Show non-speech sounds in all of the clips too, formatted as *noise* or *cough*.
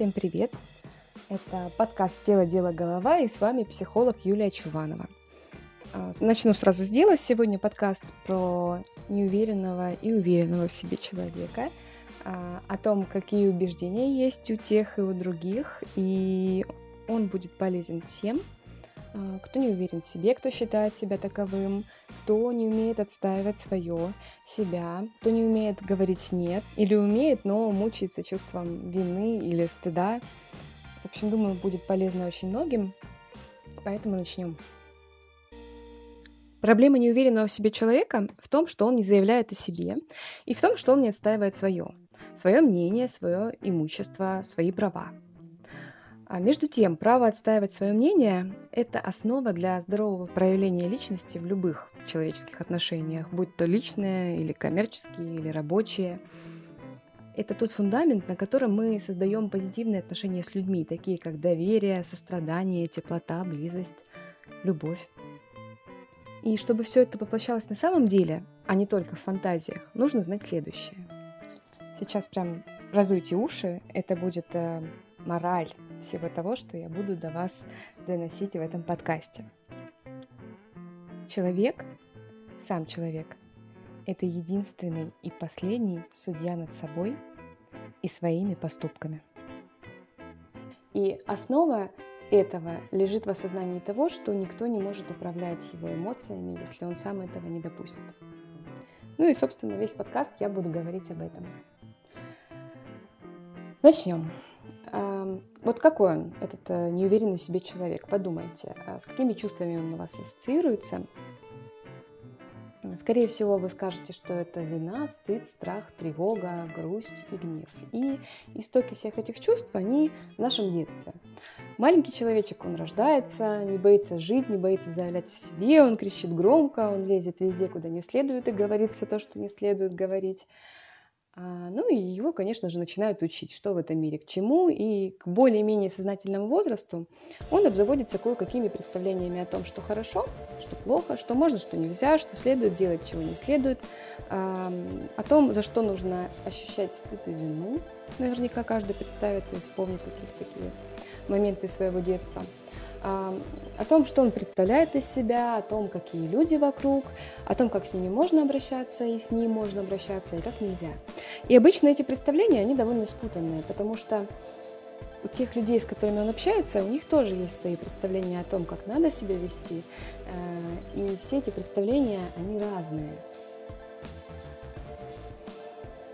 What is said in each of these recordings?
Всем привет! Это подкаст «Тело, дело, голова» и с вами психолог Юлия Чуванова. А, начну сразу с дела. Сегодня подкаст про неуверенного и уверенного в себе человека, а, о том, какие убеждения есть у тех и у других, и он будет полезен всем, кто не уверен в себе, кто считает себя таковым, кто не умеет отстаивать свое, себя, кто не умеет говорить «нет» или умеет, но мучается чувством вины или стыда. В общем, думаю, будет полезно очень многим, поэтому начнем. Проблема неуверенного в себе человека в том, что он не заявляет о себе, и в том, что он не отстаивает свое, свое мнение, свое имущество, свои права. А между тем, право отстаивать свое мнение – это основа для здорового проявления личности в любых человеческих отношениях, будь то личные или коммерческие, или рабочие. Это тот фундамент, на котором мы создаем позитивные отношения с людьми, такие как доверие, сострадание, теплота, близость, любовь. И чтобы все это воплощалось на самом деле, а не только в фантазиях, нужно знать следующее. Сейчас прям разуйте уши, это будет э, мораль всего того, что я буду до вас доносить в этом подкасте. Человек, сам человек, это единственный и последний судья над собой и своими поступками. И основа этого лежит в осознании того, что никто не может управлять его эмоциями, если он сам этого не допустит. Ну и, собственно, весь подкаст я буду говорить об этом. Начнем. Вот какой он, этот э, неуверенный в себе человек? Подумайте, а с какими чувствами он у вас ассоциируется? Скорее всего, вы скажете, что это вина, стыд, страх, тревога, грусть и гнев. И истоки всех этих чувств, они в нашем детстве. Маленький человечек, он рождается, не боится жить, не боится заявлять о себе, он кричит громко, он лезет везде, куда не следует и говорит все то, что не следует говорить. А, ну и его, конечно же, начинают учить, что в этом мире к чему, и к более-менее сознательному возрасту он обзаводится кое-какими представлениями о том, что хорошо, что плохо, что можно, что нельзя, что следует делать, чего не следует, о том, за что нужно ощущать стыд и вину. Наверняка каждый представит и вспомнит какие-то такие моменты своего детства – о том, что он представляет из себя, о том, какие люди вокруг, о том, как с ними можно обращаться и с ним можно обращаться, и как нельзя. И обычно эти представления, они довольно спутанные, потому что у тех людей, с которыми он общается, у них тоже есть свои представления о том, как надо себя вести, э, и все эти представления, они разные.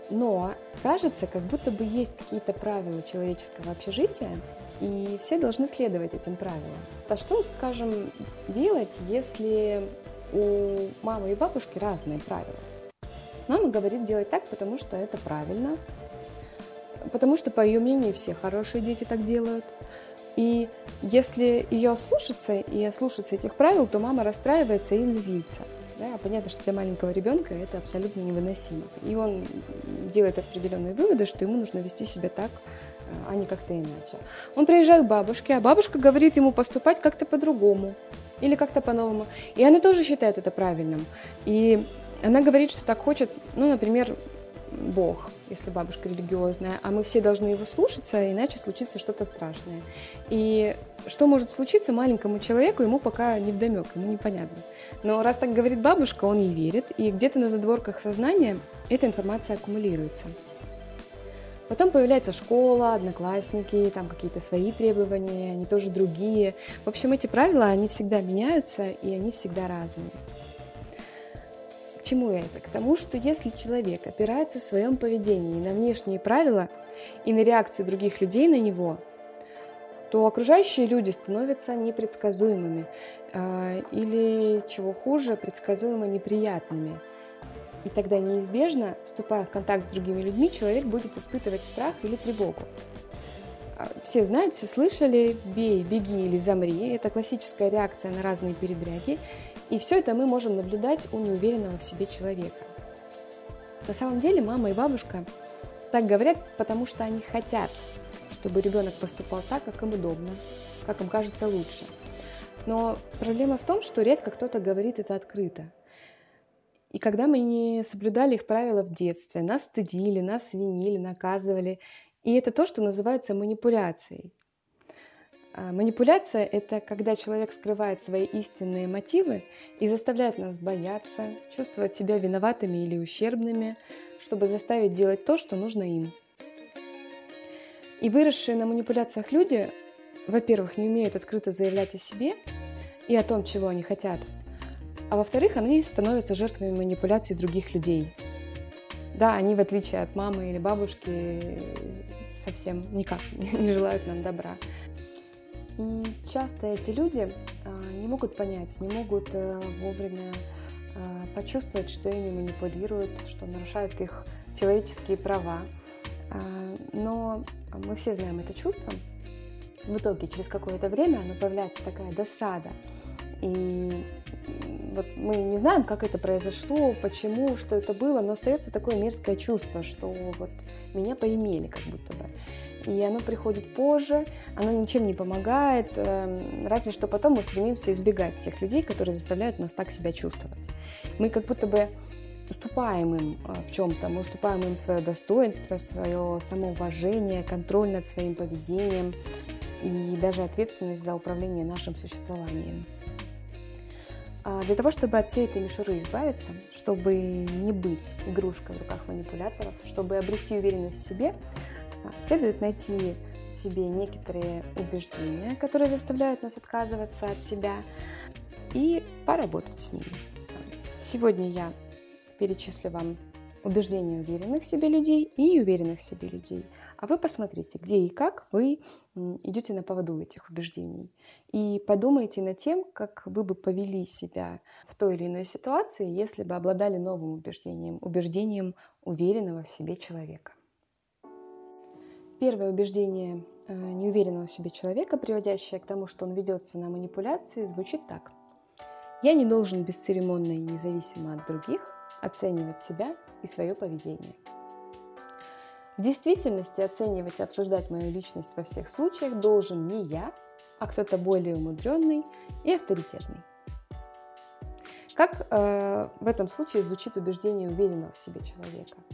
Но кажется, как будто бы есть какие-то правила человеческого общежития, и все должны следовать этим правилам. А что, скажем, делать, если у мамы и бабушки разные правила? Мама говорит делать так, потому что это правильно, потому что, по ее мнению, все хорошие дети так делают. И если ее слушаться и слушаться этих правил, то мама расстраивается и злится. Да, понятно, что для маленького ребенка это абсолютно невыносимо. И он делает определенные выводы, что ему нужно вести себя так, а не как-то иначе. Он приезжает к бабушке, а бабушка говорит ему поступать как-то по-другому или как-то по-новому. И она тоже считает это правильным. И она говорит, что так хочет, ну, например, Бог, если бабушка религиозная, а мы все должны его слушаться, иначе случится что-то страшное. И что может случиться маленькому человеку, ему пока не вдомек, ему непонятно. Но раз так говорит бабушка, он ей верит, и где-то на задворках сознания эта информация аккумулируется. Потом появляется школа, одноклассники, там какие-то свои требования, они тоже другие. В общем, эти правила, они всегда меняются, и они всегда разные. Чему это? К тому, что если человек опирается в своем поведении на внешние правила и на реакцию других людей на него, то окружающие люди становятся непредсказуемыми э, или, чего хуже, предсказуемо неприятными – и тогда неизбежно, вступая в контакт с другими людьми, человек будет испытывать страх или тревогу. А, все знают, все слышали «бей, беги или замри» – это классическая реакция на разные передряги, и все это мы можем наблюдать у неуверенного в себе человека. На самом деле мама и бабушка так говорят, потому что они хотят, чтобы ребенок поступал так, как им удобно, как им кажется лучше. Но проблема в том, что редко кто-то говорит это открыто. И когда мы не соблюдали их правила в детстве, нас стыдили, нас винили, наказывали. И это то, что называется манипуляцией. А, манипуляция – это когда человек скрывает свои истинные мотивы и заставляет нас бояться, чувствовать себя виноватыми или ущербными, чтобы заставить делать то, что нужно им. И выросшие на манипуляциях люди, во-первых, не умеют открыто заявлять о себе и о том, чего они хотят, а во-вторых, они становятся жертвами манипуляций других людей. Да, они, в отличие от мамы или бабушки, совсем никак *laughs* не желают нам добра. И часто эти люди а, не могут понять, не могут э, вовремя а, почувствовать, что ими манипулируют, что нарушают их человеческие права. А, но мы все знаем это чувство. В итоге через какое-то время оно появляется такая досада. И вот мы не знаем, как это произошло, почему, что это было, но остается такое мерзкое чувство, что вот меня поимели как будто бы и оно приходит позже, оно ничем не помогает, эм, разве что потом мы стремимся избегать тех людей, которые заставляют нас так себя чувствовать. Мы как будто бы уступаем им э, в чем-то, мы уступаем им свое достоинство, свое самоуважение, контроль над своим поведением и даже ответственность за управление нашим существованием. А для того, чтобы от всей этой мишуры избавиться, чтобы не быть игрушкой в руках манипуляторов, чтобы обрести уверенность в себе, Следует найти в себе некоторые убеждения, которые заставляют нас отказываться от себя, и поработать с ними. Сегодня я перечислю вам убеждения уверенных в себе людей и неуверенных в себе людей. А вы посмотрите, где и как вы идете на поводу этих убеждений. И подумайте над тем, как вы бы повели себя в той или иной ситуации, если бы обладали новым убеждением, убеждением уверенного в себе человека. Первое убеждение э, неуверенного в себе человека, приводящее к тому, что он ведется на манипуляции, звучит так. Я не должен бесцеремонно и независимо от других оценивать себя и свое поведение. В действительности оценивать и обсуждать мою личность во всех случаях должен не я, а кто-то более умудренный и авторитетный. Как э, в этом случае звучит убеждение уверенного в себе человека –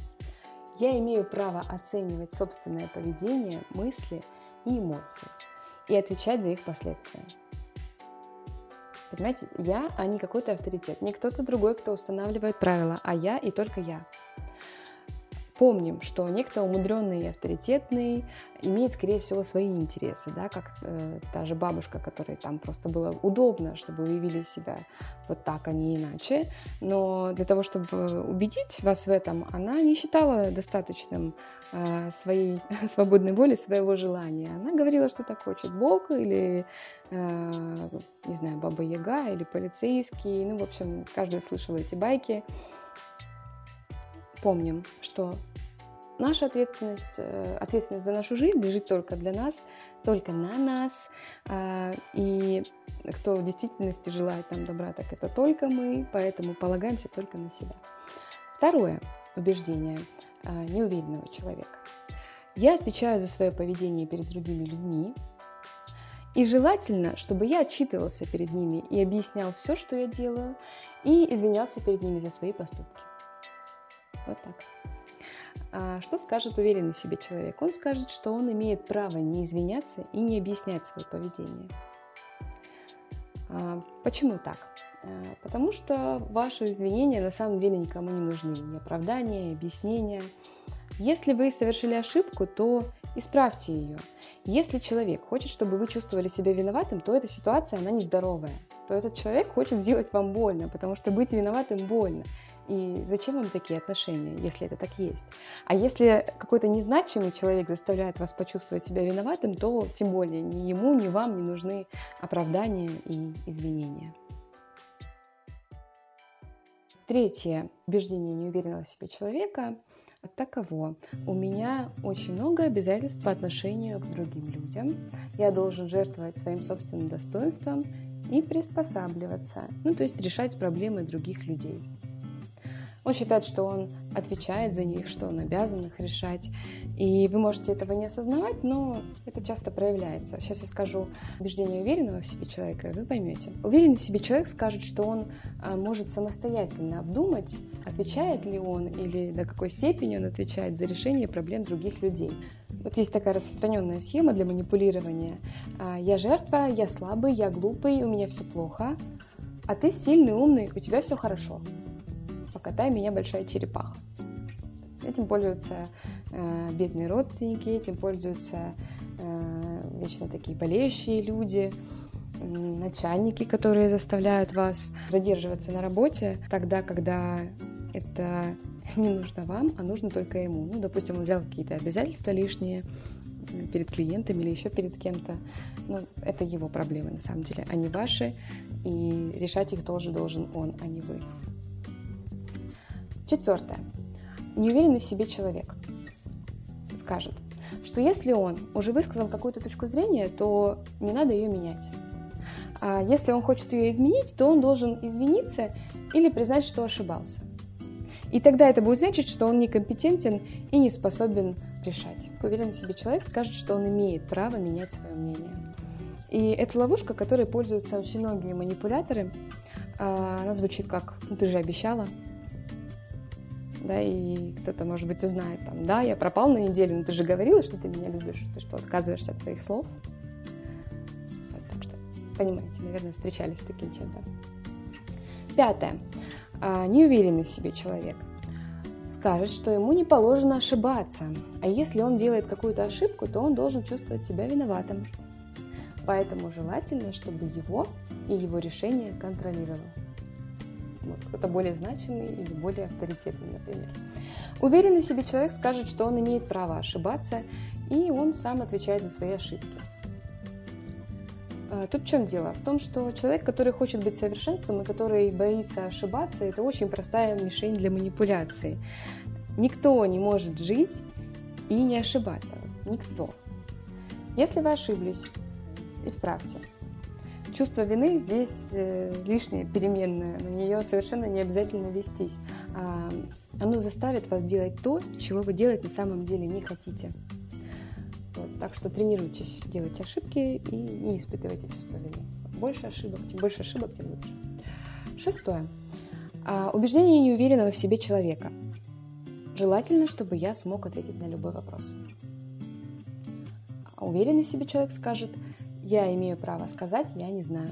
я имею право оценивать собственное поведение, мысли и эмоции и отвечать за их последствия. Понимаете, я, а не какой-то авторитет, не кто-то другой, кто устанавливает правила, а я и только я. Помним, что некто умудренный и авторитетный имеет, скорее всего, свои интересы, да, как э, та же бабушка, которой там просто было удобно, чтобы вы вели себя вот так, а не иначе. Но для того, чтобы убедить вас в этом, она не считала достаточным э, своей *laughs* свободной воли, своего желания. Она говорила, что так хочет Бог или, э, не знаю, Баба Яга или полицейский. Ну, в общем, каждый слышал эти байки помним, что наша ответственность, э, ответственность за нашу жизнь лежит только для нас, только на нас. А, и кто в действительности желает нам добра, так это только мы, поэтому полагаемся только на себя. Второе убеждение а, неуверенного человека. Я отвечаю за свое поведение перед другими людьми, и желательно, чтобы я отчитывался перед ними и объяснял все, что я делаю, и извинялся перед ними за свои поступки. Вот так. А что скажет уверенный в себе человек? Он скажет, что он имеет право не извиняться и не объяснять свое поведение. А, почему так? А, потому что ваши извинения на самом деле никому не нужны. Ни оправдания, ни объяснения. Если вы совершили ошибку, то исправьте ее. Если человек хочет, чтобы вы чувствовали себя виноватым, то эта ситуация, она нездоровая. То этот человек хочет сделать вам больно, потому что быть виноватым больно. И зачем вам такие отношения, если это так есть? А если какой-то незначимый человек заставляет вас почувствовать себя виноватым, то тем более ни ему, ни вам не нужны оправдания и извинения. Третье убеждение неуверенного в себе человека таково. У меня очень много обязательств по отношению к другим людям. Я должен жертвовать своим собственным достоинством и приспосабливаться, ну то есть решать проблемы других людей. Он считает, что он отвечает за них, что он обязан их решать. И вы можете этого не осознавать, но это часто проявляется. Сейчас я скажу убеждение уверенного в себе человека, и вы поймете. Уверенный в себе человек скажет, что он а, может самостоятельно обдумать, отвечает ли он или до какой степени он отвечает за решение проблем других людей. Вот есть такая распространенная схема для манипулирования. А, я жертва, я слабый, я глупый, у меня все плохо, а ты сильный, умный, у тебя все хорошо. Покатай меня, большая черепаха. Этим пользуются э, бедные родственники, этим пользуются э, вечно такие болеющие люди, э, начальники, которые заставляют вас задерживаться на работе тогда, когда это *laughs* не нужно вам, а нужно только ему. Ну, допустим, он взял какие-то обязательства лишние э, перед клиентами или еще перед кем-то. Ну, это его проблемы на самом деле, а не ваши. И решать их тоже должен он, а не вы. Четвертое. Неуверенный в себе человек скажет, что если он уже высказал какую-то точку зрения, то не надо ее менять. А если он хочет ее изменить, то он должен извиниться или признать, что ошибался. И тогда это будет значить, что он некомпетентен и не способен решать. Уверенный в себе человек скажет, что он имеет право менять свое мнение. И это ловушка, которой пользуются очень многие манипуляторы. А, она звучит как «ну ты же обещала», да, и кто-то, может быть, узнает там, да, я пропал на неделю, но ты же говорила, что ты меня любишь, ты что, отказываешься от своих слов? Так что, понимаете, наверное, встречались с таким чем-то. Пятое. А, неуверенный в себе человек скажет, что ему не положено ошибаться, а если он делает какую-то ошибку, то он должен чувствовать себя виноватым. Поэтому желательно, чтобы его и его решение контролировал. Вот, кто-то более значимый или более авторитетный, например. Уверенный в себе человек скажет, что он имеет право ошибаться, и он сам отвечает за свои ошибки. А, тут в чем дело? В том, что человек, который хочет быть совершенством и который боится ошибаться, это очень простая мишень для манипуляции. Никто не может жить и не ошибаться. Никто. Если вы ошиблись, исправьте. Чувство вины здесь э, лишнее, переменное, на нее совершенно не обязательно вестись. А, оно заставит вас делать то, чего вы делать на самом деле не хотите. Вот, так что тренируйтесь делать ошибки и не испытывайте чувство вины. Больше ошибок, чем больше ошибок, тем лучше. Шестое. А, убеждение неуверенного в себе человека. Желательно, чтобы я смог ответить на любой вопрос. А уверенный в себе человек скажет, я имею право сказать, я не знаю.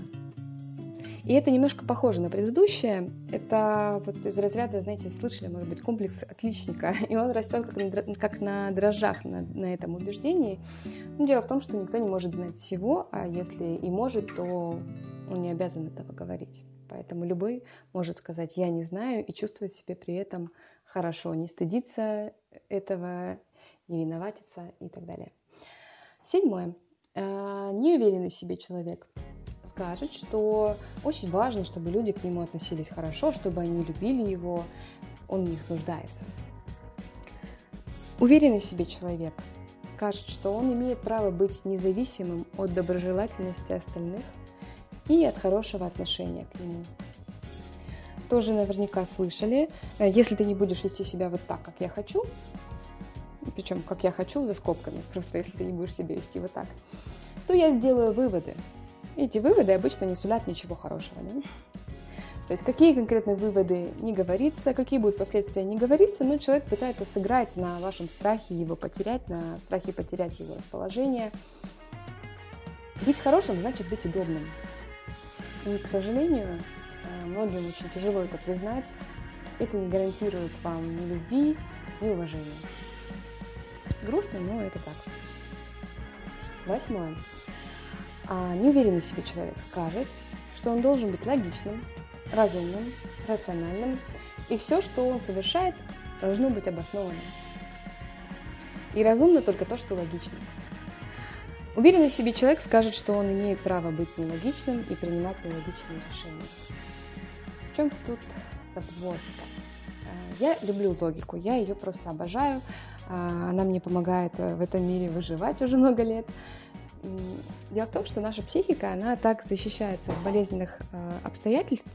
И это немножко похоже на предыдущее. Это вот из разряда, знаете, слышали, может быть, комплекс отличника. *laughs* И он растет как на, дрожжах на, на этом убеждении. Но дело в том, что никто не может знать всего, а если и может, то он не обязан этого говорить. Поэтому любой может сказать «я не знаю» и чувствовать себя при этом хорошо, не стыдиться этого, не виноватиться и так далее. Седьмое. Э, неуверенный в себе человек скажет, что очень важно, чтобы люди к нему относились хорошо, чтобы они любили его, он в них нуждается. Уверенный в себе человек скажет, что он имеет право быть независимым от доброжелательности остальных и от хорошего отношения к нему. Тоже наверняка слышали, э, если ты не будешь вести себя вот так, как я хочу, причем как я хочу за скобками, *laughs* просто если ты не будешь себя вести вот так, то я сделаю выводы, эти выводы обычно не сулят ничего хорошего. Да? То есть какие конкретные выводы не говорится, какие будут последствия не говорится, но человек пытается сыграть на вашем страхе его потерять, на страхе потерять его расположение. Быть хорошим значит быть удобным. И, к сожалению, э, многим очень тяжело это признать. Это не гарантирует вам ни любви, ни уважения. Грустно, но это так. Восьмое. А неуверенный себе человек скажет, что он должен быть логичным, разумным, рациональным, и все, что он совершает, должно быть обоснованным. И разумно только то, что логично. Уверенный в себе человек скажет, что он имеет право быть нелогичным и принимать нелогичные решения. В чем тут загвоздка? Э, я люблю логику, я ее просто обожаю. Э, она мне помогает э, в этом мире выживать уже много лет. Дело в том, что наша психика, она так защищается от болезненных э, обстоятельств.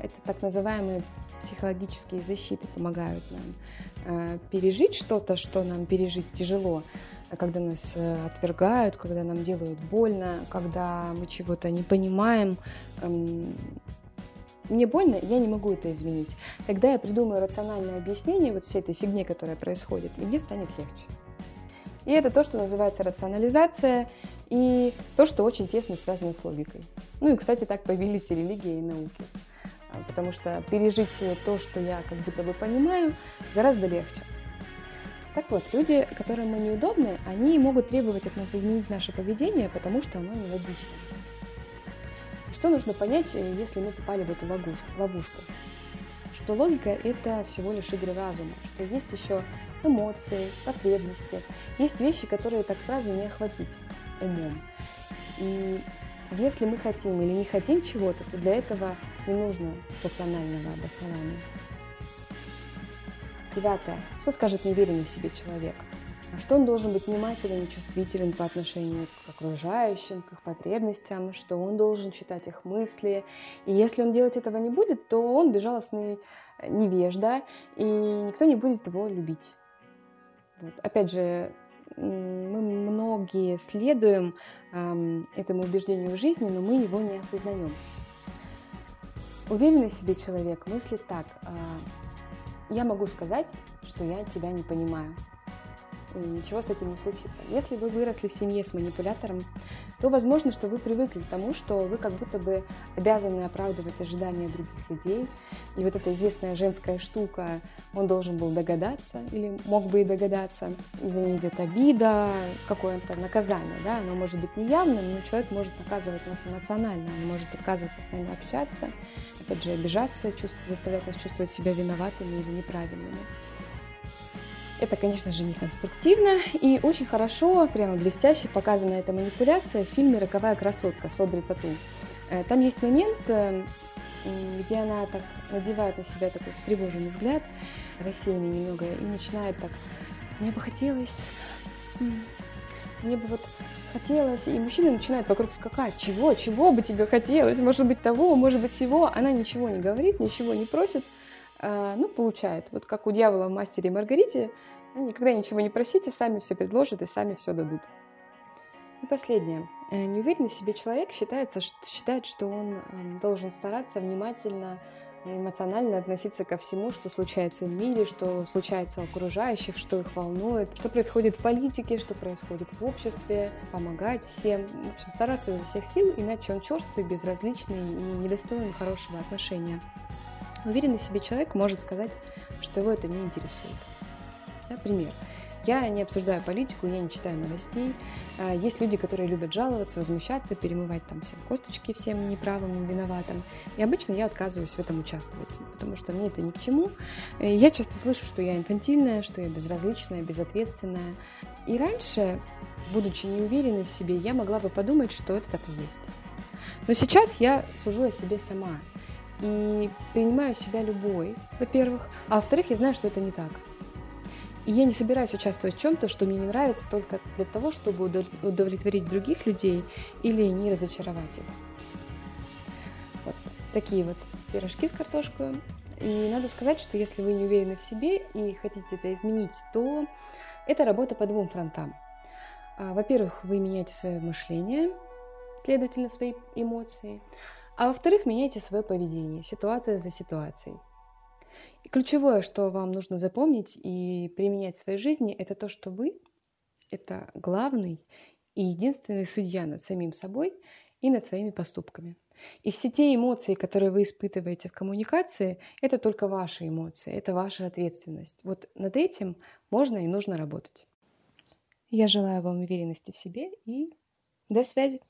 Это так называемые психологические защиты помогают нам э, пережить что-то, что нам пережить тяжело, когда нас отвергают, когда нам делают больно, когда мы чего-то не понимаем. Мне больно, я не могу это изменить. Тогда я придумаю рациональное объяснение вот всей этой фигне, которая происходит, и мне станет легче. И это то, что называется рационализация, и то, что очень тесно связано с логикой. Ну и, кстати, так появились и религия, и науки. А, потому что пережить то, что я как будто бы понимаю, гораздо легче. Так вот, люди, которым мы неудобны, они могут требовать от нас изменить наше поведение, потому что оно нелогично. Что нужно понять, э, если мы попали в эту ловушку? Что логика – это всего лишь игры разума, что есть еще эмоции, потребности, есть вещи, которые так сразу не охватить умом. И если мы хотим или не хотим чего-то, то для этого не нужно рационального обоснования. Девятое. Что скажет неуверенный в себе человек? Что он должен быть внимателен и чувствителен по отношению к окружающим, к их потребностям, что он должен читать их мысли. И если он делать этого не будет, то он безжалостный невежда, и никто не будет его любить. Вот. Опять же, мы многие следуем эм, этому убеждению в жизни, но мы его не осознаем. Уверенный в себе человек мыслит так. Э, я могу сказать, что я тебя не понимаю и ничего с этим не случится. Если вы выросли в семье с манипулятором, то возможно, что вы привыкли к тому, что вы как будто бы обязаны оправдывать ожидания других людей. И вот эта известная женская штука, он должен был догадаться или мог бы и догадаться. И за ней идет обида, какое-то наказание. Да? Оно может быть неявным, но человек может наказывать нас эмоционально, он может отказываться с нами общаться, опять же, обижаться, чувств, заставлять нас чувствовать себя виноватыми или неправильными. Это, конечно же, не конструктивно. И очень хорошо, прямо блестяще показана эта манипуляция в фильме «Роковая красотка» с Одри Тату. Э, там есть момент, э, где она так надевает на себя такой встревоженный взгляд, рассеянный немного, и начинает так, мне бы хотелось, мне бы вот хотелось, и мужчина начинает вокруг скакать, чего, чего бы тебе хотелось, может быть того, может быть всего, она ничего не говорит, ничего не просит, а, ну, получает. Вот как у дьявола в «Мастере и Маргарите», никогда ничего не просите, сами все предложат и сами все дадут. И последнее. Э, неуверенный в себе человек считается, считает, что он эм, должен стараться внимательно эмоционально относиться ко всему, что случается в мире, что случается у окружающих, что их волнует, что происходит в политике, что происходит в обществе, помогать всем, в общем, стараться изо всех сил, иначе он черствый, безразличный и недостоин хорошего отношения. Уверенный в себе человек может сказать, что его это не интересует. Например, Я не обсуждаю политику, я не читаю новостей. А, есть люди, которые любят жаловаться, возмущаться, перемывать там всем косточки всем неправым виноватым. И обычно я отказываюсь в этом участвовать, потому что мне это ни к чему. Я часто слышу, что я инфантильная, что я безразличная, безответственная. И раньше, будучи неуверенной в себе, я могла бы подумать, что это так и есть. Но сейчас я сужу о себе сама и принимаю себя любой, во-первых, а во-вторых, я знаю, что это не так. И я не собираюсь участвовать в чем-то, что мне не нравится только для того, чтобы удовлетворить других людей или не разочаровать их. Вот такие вот пирожки с картошкой. И надо сказать, что если вы не уверены в себе и хотите это изменить, то это работа по двум фронтам. А, во-первых, вы меняете свое мышление, следовательно, свои эмоции. А во-вторых, меняйте свое поведение, ситуация за ситуацией. Ключевое, что вам нужно запомнить и применять в своей жизни, это то, что вы – это главный и единственный судья над самим собой и над своими поступками. И все те эмоции, которые вы испытываете в коммуникации, это только ваши эмоции, это ваша ответственность. Вот над этим можно и нужно работать. Я желаю вам уверенности в себе и до связи.